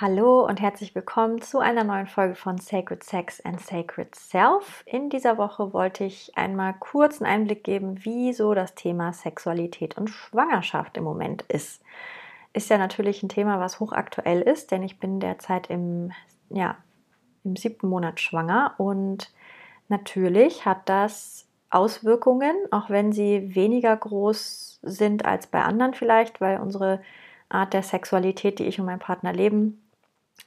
Hallo und herzlich willkommen zu einer neuen Folge von Sacred Sex and Sacred Self. In dieser Woche wollte ich einmal kurz einen Einblick geben, wie so das Thema Sexualität und Schwangerschaft im Moment ist. Ist ja natürlich ein Thema, was hochaktuell ist, denn ich bin derzeit im, ja, im siebten Monat schwanger und natürlich hat das Auswirkungen, auch wenn sie weniger groß sind als bei anderen vielleicht, weil unsere Art der Sexualität, die ich und mein Partner leben,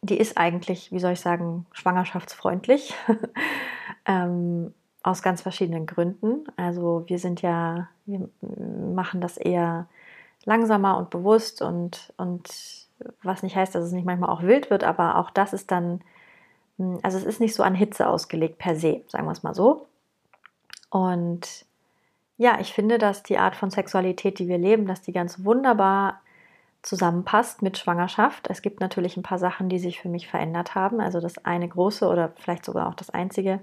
die ist eigentlich, wie soll ich sagen, schwangerschaftsfreundlich. ähm, aus ganz verschiedenen Gründen. Also wir sind ja, wir machen das eher langsamer und bewusst und, und was nicht heißt, dass es nicht manchmal auch wild wird, aber auch das ist dann, hm, also es ist nicht so an Hitze ausgelegt per se, sagen wir es mal so. Und ja, ich finde, dass die Art von Sexualität, die wir leben, dass die ganz wunderbar zusammenpasst mit Schwangerschaft. Es gibt natürlich ein paar Sachen, die sich für mich verändert haben. Also das eine große oder vielleicht sogar auch das einzige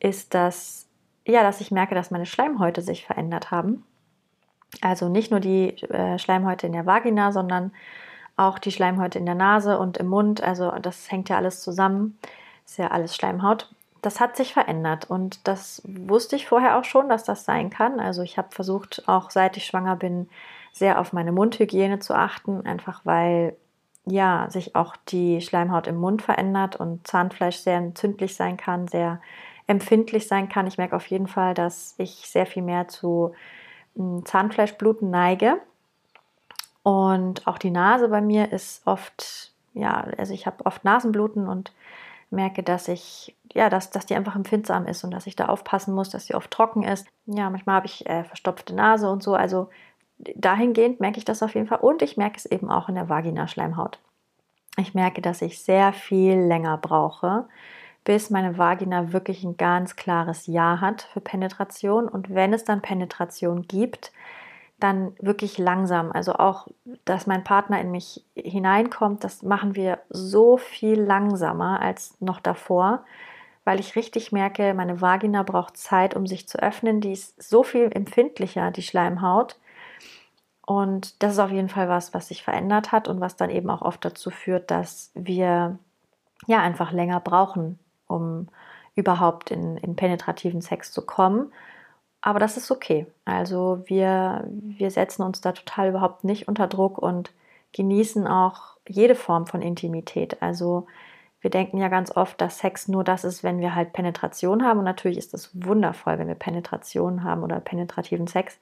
ist, dass ja, dass ich merke, dass meine Schleimhäute sich verändert haben. Also nicht nur die äh, Schleimhäute in der Vagina, sondern auch die Schleimhäute in der Nase und im Mund. Also das hängt ja alles zusammen. Ist ja alles Schleimhaut. Das hat sich verändert und das wusste ich vorher auch schon, dass das sein kann. Also ich habe versucht, auch seit ich schwanger bin, sehr auf meine Mundhygiene zu achten, einfach weil ja sich auch die Schleimhaut im Mund verändert und Zahnfleisch sehr entzündlich sein kann, sehr empfindlich sein kann. Ich merke auf jeden Fall, dass ich sehr viel mehr zu hm, Zahnfleischbluten neige. Und auch die Nase bei mir ist oft, ja, also ich habe oft Nasenbluten und merke, dass ich, ja, dass, dass die einfach empfindsam ist und dass ich da aufpassen muss, dass sie oft trocken ist. Ja, manchmal habe ich äh, verstopfte Nase und so. Also dahingehend merke ich das auf jeden Fall und ich merke es eben auch in der Vagina-Schleimhaut. Ich merke, dass ich sehr viel länger brauche, bis meine Vagina wirklich ein ganz klares Ja hat für Penetration. Und wenn es dann Penetration gibt, dann wirklich langsam. Also auch, dass mein Partner in mich hineinkommt, das machen wir so viel langsamer als noch davor, weil ich richtig merke, meine Vagina braucht Zeit, um sich zu öffnen. Die ist so viel empfindlicher, die Schleimhaut, und das ist auf jeden Fall was, was sich verändert hat und was dann eben auch oft dazu führt, dass wir ja einfach länger brauchen, um überhaupt in, in penetrativen Sex zu kommen. Aber das ist okay. Also wir, wir setzen uns da total überhaupt nicht unter Druck und genießen auch jede Form von Intimität. Also wir denken ja ganz oft, dass Sex nur das ist, wenn wir halt Penetration haben. Und natürlich ist das wundervoll, wenn wir Penetration haben oder penetrativen Sex.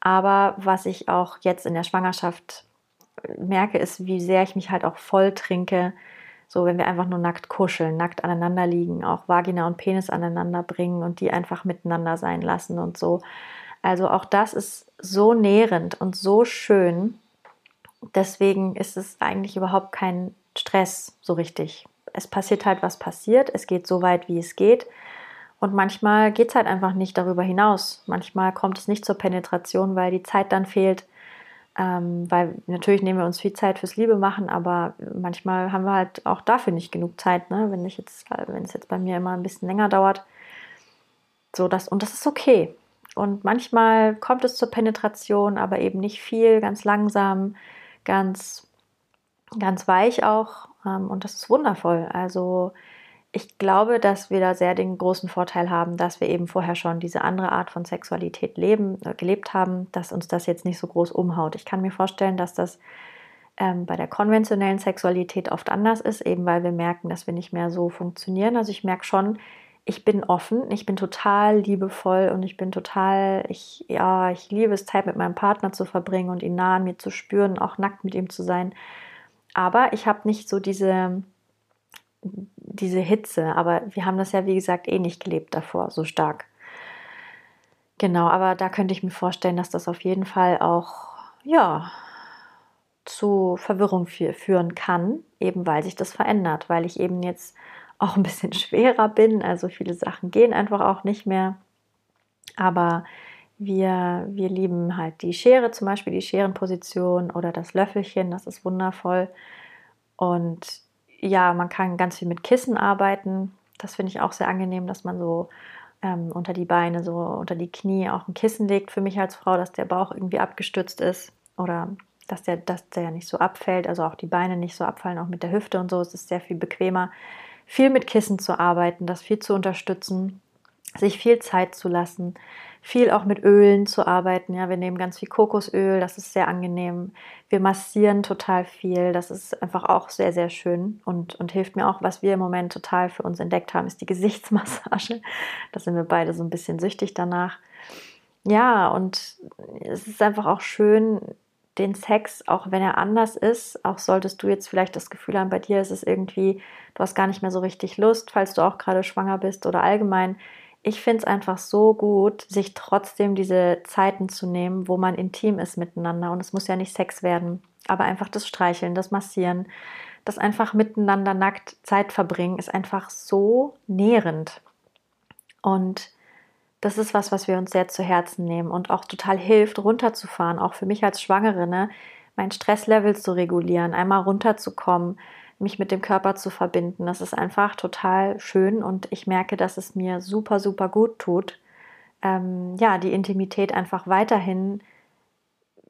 Aber was ich auch jetzt in der Schwangerschaft merke, ist, wie sehr ich mich halt auch voll trinke. So, wenn wir einfach nur nackt kuscheln, nackt aneinander liegen, auch Vagina und Penis aneinander bringen und die einfach miteinander sein lassen und so. Also auch das ist so nährend und so schön. Deswegen ist es eigentlich überhaupt kein Stress so richtig. Es passiert halt, was passiert. Es geht so weit, wie es geht. Und manchmal geht es halt einfach nicht darüber hinaus. Manchmal kommt es nicht zur Penetration, weil die Zeit dann fehlt. Ähm, weil natürlich nehmen wir uns viel Zeit fürs Liebe machen, aber manchmal haben wir halt auch dafür nicht genug Zeit, ne? wenn, ich jetzt, es jetzt bei mir immer ein bisschen länger dauert. So, das, und das ist okay. Und manchmal kommt es zur Penetration, aber eben nicht viel, ganz langsam, ganz, ganz weich auch. Ähm, und das ist wundervoll. Also ich glaube, dass wir da sehr den großen Vorteil haben, dass wir eben vorher schon diese andere Art von Sexualität leben, äh, gelebt haben, dass uns das jetzt nicht so groß umhaut. Ich kann mir vorstellen, dass das ähm, bei der konventionellen Sexualität oft anders ist, eben weil wir merken, dass wir nicht mehr so funktionieren. Also ich merke schon, ich bin offen, ich bin total liebevoll und ich bin total, ich, ja, ich liebe es, Zeit mit meinem Partner zu verbringen und ihn nah an mir zu spüren, auch nackt mit ihm zu sein. Aber ich habe nicht so diese diese Hitze. Aber wir haben das ja, wie gesagt, eh nicht gelebt davor, so stark. Genau, aber da könnte ich mir vorstellen, dass das auf jeden Fall auch, ja, zu Verwirrung führen kann, eben weil sich das verändert, weil ich eben jetzt auch ein bisschen schwerer bin. Also viele Sachen gehen einfach auch nicht mehr. Aber wir, wir lieben halt die Schere, zum Beispiel die Scherenposition oder das Löffelchen, das ist wundervoll. Und ja, man kann ganz viel mit Kissen arbeiten. Das finde ich auch sehr angenehm, dass man so ähm, unter die Beine, so unter die Knie auch ein Kissen legt. Für mich als Frau, dass der Bauch irgendwie abgestützt ist oder dass der, dass der nicht so abfällt, also auch die Beine nicht so abfallen, auch mit der Hüfte und so. Es ist sehr viel bequemer, viel mit Kissen zu arbeiten, das viel zu unterstützen, sich viel Zeit zu lassen viel auch mit Ölen zu arbeiten. Ja, wir nehmen ganz viel Kokosöl, das ist sehr angenehm. Wir massieren total viel, das ist einfach auch sehr, sehr schön und, und hilft mir auch, was wir im Moment total für uns entdeckt haben, ist die Gesichtsmassage. Da sind wir beide so ein bisschen süchtig danach. Ja, und es ist einfach auch schön, den Sex, auch wenn er anders ist, auch solltest du jetzt vielleicht das Gefühl haben, bei dir ist es irgendwie, du hast gar nicht mehr so richtig Lust, falls du auch gerade schwanger bist oder allgemein ich finde es einfach so gut, sich trotzdem diese Zeiten zu nehmen, wo man intim ist miteinander. Und es muss ja nicht Sex werden, aber einfach das Streicheln, das Massieren, das einfach miteinander nackt Zeit verbringen, ist einfach so nährend. Und das ist was, was wir uns sehr zu Herzen nehmen und auch total hilft, runterzufahren, auch für mich als Schwangere, ne? mein Stresslevel zu regulieren, einmal runterzukommen, mich mit dem Körper zu verbinden. Das ist einfach total schön und ich merke, dass es mir super, super gut tut, ähm, ja, die Intimität einfach weiterhin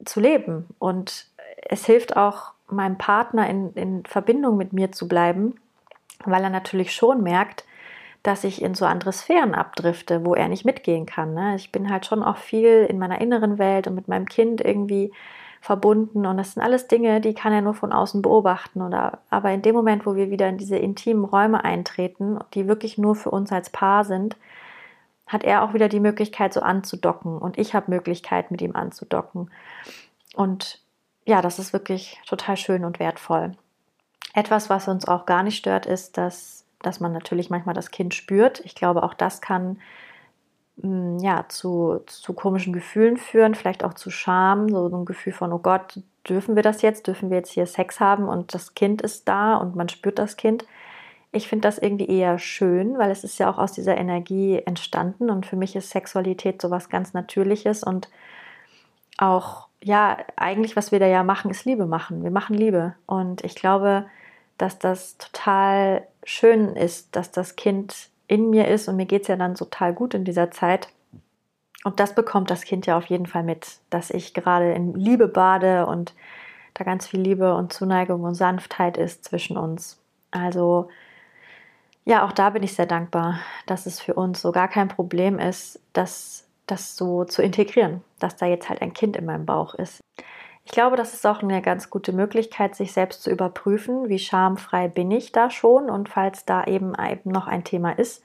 zu leben. Und es hilft auch meinem Partner in, in Verbindung mit mir zu bleiben, weil er natürlich schon merkt, dass ich in so andere Sphären abdrifte, wo er nicht mitgehen kann. Ne? Ich bin halt schon auch viel in meiner inneren Welt und mit meinem Kind irgendwie verbunden und das sind alles Dinge, die kann er nur von außen beobachten oder aber in dem Moment, wo wir wieder in diese intimen Räume eintreten, die wirklich nur für uns als Paar sind, hat er auch wieder die Möglichkeit so anzudocken und ich habe Möglichkeit mit ihm anzudocken. Und ja, das ist wirklich total schön und wertvoll. Etwas, was uns auch gar nicht stört, ist, dass, dass man natürlich manchmal das Kind spürt. Ich glaube, auch das kann ja, zu, zu komischen Gefühlen führen, vielleicht auch zu Scham, so, ein Gefühl von, oh Gott, dürfen wir das jetzt? Dürfen wir jetzt hier Sex haben und das Kind ist da und man spürt das Kind? Ich finde das irgendwie eher schön, weil es ist ja auch aus dieser Energie entstanden und für mich ist Sexualität sowas ganz Natürliches und auch, ja, eigentlich, was wir da ja machen, ist Liebe machen. Wir machen Liebe und ich glaube, dass das total schön ist, dass das Kind in mir ist und mir geht es ja dann total gut in dieser Zeit. Und das bekommt das Kind ja auf jeden Fall mit, dass ich gerade in Liebe bade und da ganz viel Liebe und Zuneigung und Sanftheit ist zwischen uns. Also ja, auch da bin ich sehr dankbar, dass es für uns so gar kein Problem ist, das, das so zu integrieren, dass da jetzt halt ein Kind in meinem Bauch ist. Ich glaube, das ist auch eine ganz gute Möglichkeit, sich selbst zu überprüfen, wie schamfrei bin ich da schon und falls da eben, noch ein Thema ist,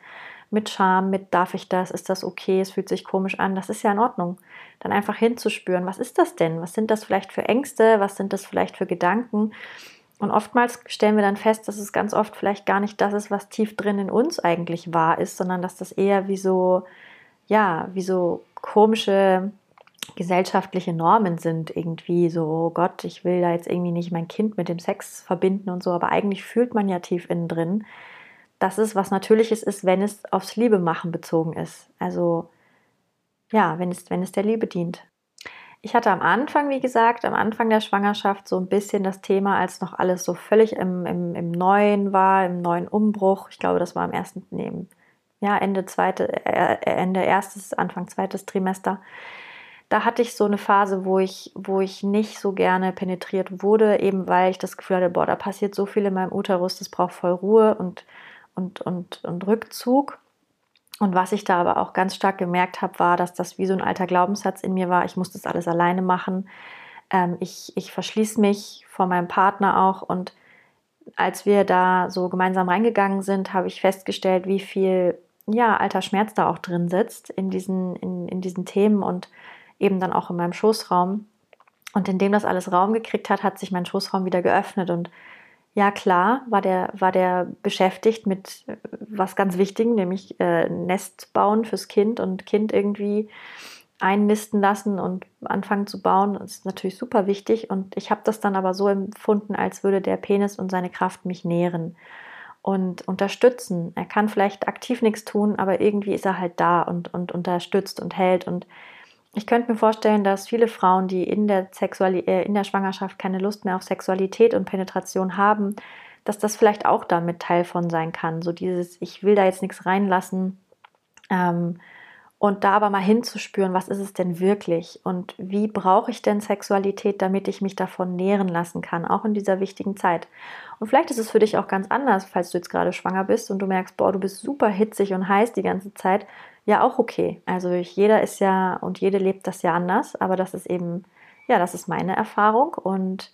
mit Scham, mit darf ich das, ist das okay, es fühlt sich komisch an, das ist ja in Ordnung. Dann einfach hinzuspüren, was ist das denn? Was sind das vielleicht für Ängste? Was sind das vielleicht für Gedanken? Und oftmals stellen wir dann fest, dass es ganz oft vielleicht gar nicht das ist, was tief drin in uns eigentlich wahr ist, sondern dass das eher wie so, ja, wie so komische gesellschaftliche Normen sind irgendwie so, oh Gott, ich will da jetzt irgendwie nicht mein Kind mit dem Sex verbinden und so, aber eigentlich fühlt man ja tief innen drin, dass es was Natürliches ist, wenn es aufs Liebemachen bezogen ist. Also ja, wenn es, wenn es der Liebe dient. Ich hatte am Anfang, wie gesagt, am Anfang der Schwangerschaft so ein bisschen das Thema, als noch alles so völlig im, im, im Neuen war, im neuen Umbruch. Ich glaube, das war am ersten, nee, ja, Ende zweite, äh, Ende erstes, Anfang zweites Trimester da hatte ich so eine Phase, wo ich, wo ich nicht so gerne penetriert wurde, eben weil ich das Gefühl hatte, boah, da passiert so viel in meinem Uterus, das braucht voll Ruhe und, und, und, und Rückzug. Und was ich da aber auch ganz stark gemerkt habe, war, dass das wie so ein alter Glaubenssatz in mir war, ich muss das alles alleine machen. Ähm, ich, ich verschließe mich vor meinem Partner auch. Und als wir da so gemeinsam reingegangen sind, habe ich festgestellt, wie viel ja, alter Schmerz da auch drin sitzt in diesen, in, in diesen Themen und eben dann auch in meinem Schoßraum. Und indem das alles Raum gekriegt hat, hat sich mein Schoßraum wieder geöffnet. Und ja, klar, war der, war der beschäftigt mit äh, was ganz Wichtigem, nämlich äh, Nest bauen fürs Kind und Kind irgendwie einnisten lassen und anfangen zu bauen. Das ist natürlich super wichtig. Und ich habe das dann aber so empfunden, als würde der Penis und seine Kraft mich nähren und unterstützen. Er kann vielleicht aktiv nichts tun, aber irgendwie ist er halt da und, und unterstützt und hält. Und ich könnte mir vorstellen, dass viele Frauen, die in der, Sexuali äh, in der Schwangerschaft keine Lust mehr auf Sexualität und Penetration haben, dass das vielleicht auch damit Teil von sein kann. So dieses, ich will da jetzt nichts reinlassen. Ähm, und da aber mal hinzuspüren, was ist es denn wirklich und wie brauche ich denn Sexualität, damit ich mich davon nähren lassen kann, auch in dieser wichtigen Zeit. Und vielleicht ist es für dich auch ganz anders, falls du jetzt gerade schwanger bist und du merkst, boah, du bist super hitzig und heiß die ganze Zeit. Ja, auch okay. Also ich, jeder ist ja und jede lebt das ja anders, aber das ist eben, ja, das ist meine Erfahrung und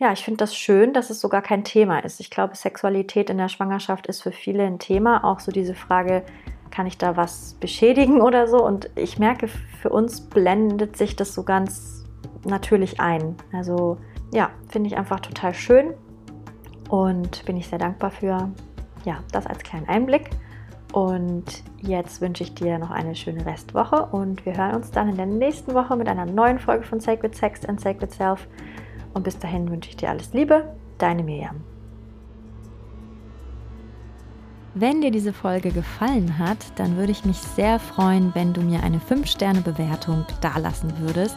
ja, ich finde das schön, dass es sogar kein Thema ist. Ich glaube, Sexualität in der Schwangerschaft ist für viele ein Thema. Auch so diese Frage, kann ich da was beschädigen oder so? Und ich merke, für uns blendet sich das so ganz natürlich ein. Also ja, finde ich einfach total schön und bin ich sehr dankbar für. Ja, das als kleinen Einblick. Und jetzt wünsche ich dir noch eine schöne Restwoche und wir hören uns dann in der nächsten Woche mit einer neuen Folge von Sacred Sex and Sacred Self. Und bis dahin wünsche ich dir alles Liebe, deine Miriam. Wenn dir diese Folge gefallen hat, dann würde ich mich sehr freuen, wenn du mir eine 5-Sterne-Bewertung dalassen würdest.